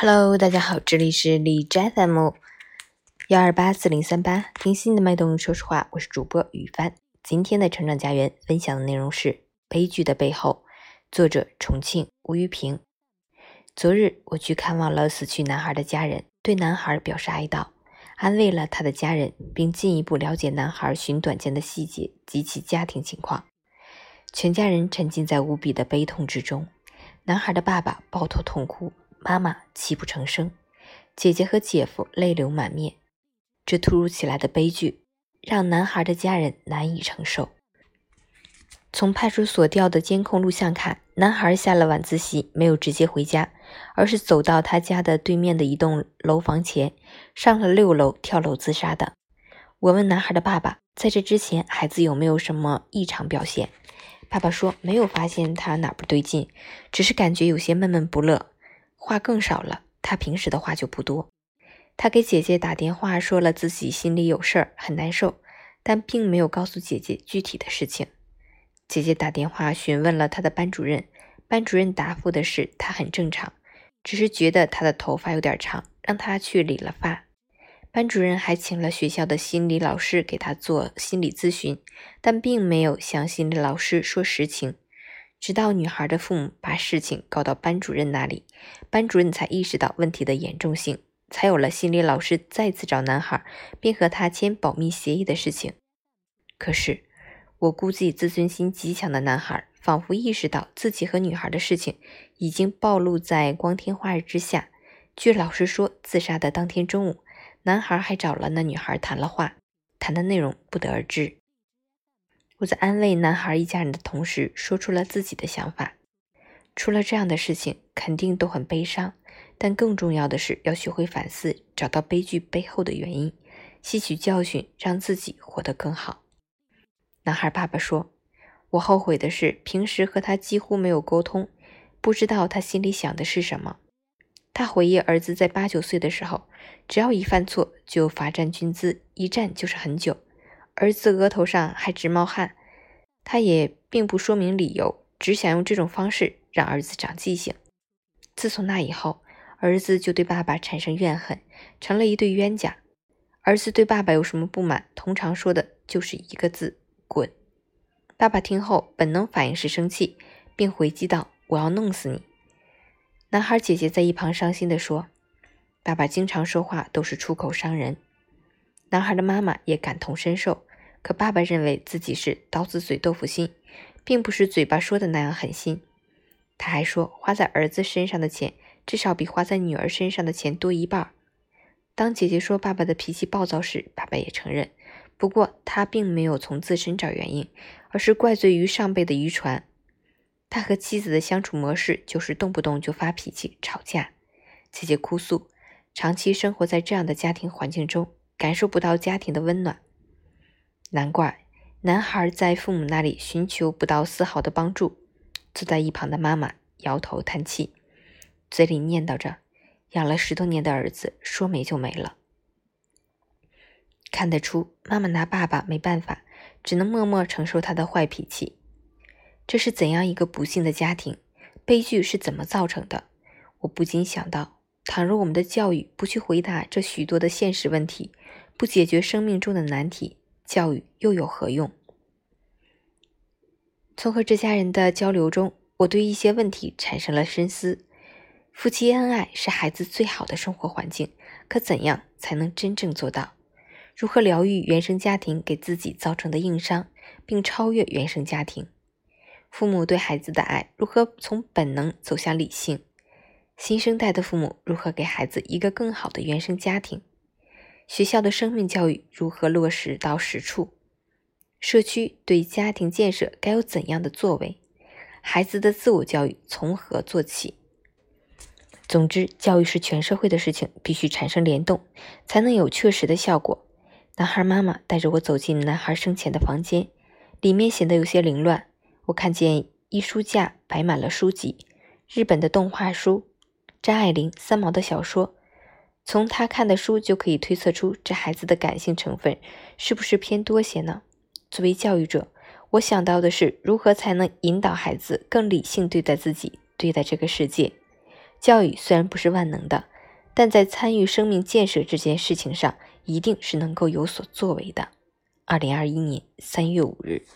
Hello，大家好，这里是李斋 FM 幺二八四零三八，听心的脉动，说实话，我是主播雨帆。今天的成长家园分享的内容是《悲剧的背后》，作者重庆吴玉平。昨日我去看望了死去男孩的家人，对男孩表示哀悼，安慰了他的家人，并进一步了解男孩寻短见的细节及其家庭情况。全家人沉浸在无比的悲痛之中，男孩的爸爸抱头痛哭。妈妈泣不成声，姐姐和姐夫泪流满面。这突如其来的悲剧让男孩的家人难以承受。从派出所调的监控录像看，男孩下了晚自习没有直接回家，而是走到他家的对面的一栋楼房前，上了六楼跳楼自杀的。我问男孩的爸爸，在这之前孩子有没有什么异常表现？爸爸说没有发现他哪不对劲，只是感觉有些闷闷不乐。话更少了，他平时的话就不多。他给姐姐打电话，说了自己心里有事儿，很难受，但并没有告诉姐姐具体的事情。姐姐打电话询问了他的班主任，班主任答复的是他很正常，只是觉得他的头发有点长，让他去理了发。班主任还请了学校的心理老师给他做心理咨询，但并没有向心理老师说实情。直到女孩的父母把事情告到班主任那里，班主任才意识到问题的严重性，才有了心理老师再次找男孩，并和他签保密协议的事情。可是，我估计自尊心极强的男孩仿佛意识到自己和女孩的事情已经暴露在光天化日之下。据老师说，自杀的当天中午，男孩还找了那女孩谈了话，谈的内容不得而知。我在安慰男孩一家人的同时，说出了自己的想法。出了这样的事情，肯定都很悲伤，但更重要的是要学会反思，找到悲剧背后的原因，吸取教训，让自己活得更好。男孩爸爸说：“我后悔的是平时和他几乎没有沟通，不知道他心里想的是什么。”他回忆儿子在八九岁的时候，只要一犯错就罚站军姿，一站就是很久。儿子额头上还直冒汗，他也并不说明理由，只想用这种方式让儿子长记性。自从那以后，儿子就对爸爸产生怨恨，成了一对冤家。儿子对爸爸有什么不满，通常说的就是一个字：滚。爸爸听后，本能反应是生气，并回击道：“我要弄死你！”男孩姐姐在一旁伤心地说：“爸爸经常说话都是出口伤人。”男孩的妈妈也感同身受。可爸爸认为自己是刀子嘴豆腐心，并不是嘴巴说的那样狠心。他还说，花在儿子身上的钱至少比花在女儿身上的钱多一半。当姐姐说爸爸的脾气暴躁时，爸爸也承认，不过他并没有从自身找原因，而是怪罪于上辈的遗传。他和妻子的相处模式就是动不动就发脾气、吵架。姐姐哭诉，长期生活在这样的家庭环境中，感受不到家庭的温暖。难怪男孩在父母那里寻求不到丝毫的帮助。坐在一旁的妈妈摇头叹气，嘴里念叨着：“养了十多年的儿子，说没就没了。”看得出，妈妈拿爸爸没办法，只能默默承受他的坏脾气。这是怎样一个不幸的家庭？悲剧是怎么造成的？我不禁想到，倘若我们的教育不去回答这许多的现实问题，不解决生命中的难题。教育又有何用？从和这家人的交流中，我对一些问题产生了深思。夫妻恩爱是孩子最好的生活环境，可怎样才能真正做到？如何疗愈原生家庭给自己造成的硬伤，并超越原生家庭？父母对孩子的爱如何从本能走向理性？新生代的父母如何给孩子一个更好的原生家庭？学校的生命教育如何落实到实处？社区对家庭建设该有怎样的作为？孩子的自我教育从何做起？总之，教育是全社会的事情，必须产生联动，才能有确实的效果。男孩妈妈带着我走进男孩生前的房间，里面显得有些凌乱。我看见一书架摆满了书籍，日本的动画书、张爱玲、三毛的小说。从他看的书就可以推测出，这孩子的感性成分是不是偏多些呢？作为教育者，我想到的是如何才能引导孩子更理性对待自己、对待这个世界。教育虽然不是万能的，但在参与生命建设这件事情上，一定是能够有所作为的。二零二一年三月五日。